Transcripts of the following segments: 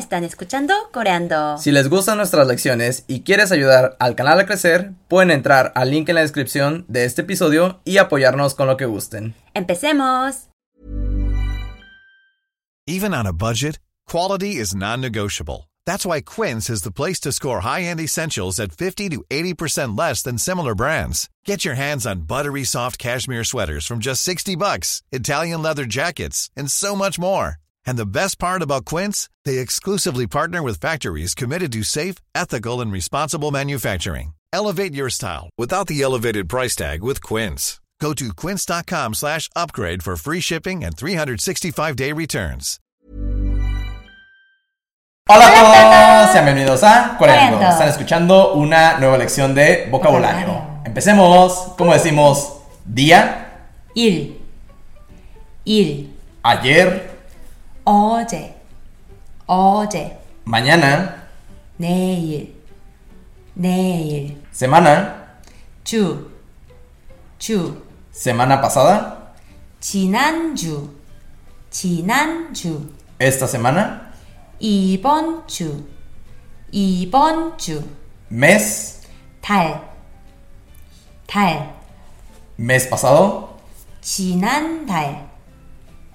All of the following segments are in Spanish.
están escuchando Coreando. Si les gustan nuestras lecciones y quieres ayudar al canal a crecer, pueden entrar al link en la descripción de este episodio y apoyarnos con lo que gusten. ¡Empecemos! Even on a budget, quality is non-negotiable. That's why Quince is the place to score high-end essentials at 50 to 80% less than similar brands. Get your hands on buttery soft cashmere sweaters from just 60 bucks, Italian leather jackets, and so much more. And the best part about Quince, they exclusively partner with factories committed to safe, ethical, and responsible manufacturing. Elevate your style without the elevated price tag with Quince. Go to quince.com slash upgrade for free shipping and 365-day returns. Hola a todos, sean bienvenidos a Coreando. Coreando. Están escuchando una nueva lección de vocabulario. Vocabulario. Empecemos. ¿Cómo decimos? Día, 일, 일, ayer, 어제, 어제, mañana, 내일, 내일, semana, 주, 주, semana pasada, 지난주, 지난주, esta semana, 이번 주, 이번 주, mes, 달, 달, mes pasado, 지난달,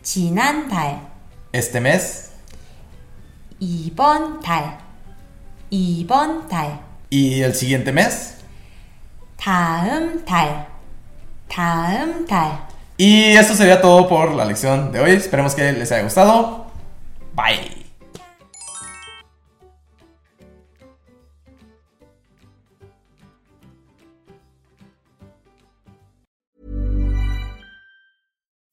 지난달, este mes 이번 달, 이번 달, y el siguiente mes. 다음 달, 다음 달. Y esto sería todo por la lección de hoy. Esperemos que les haya gustado. Bye.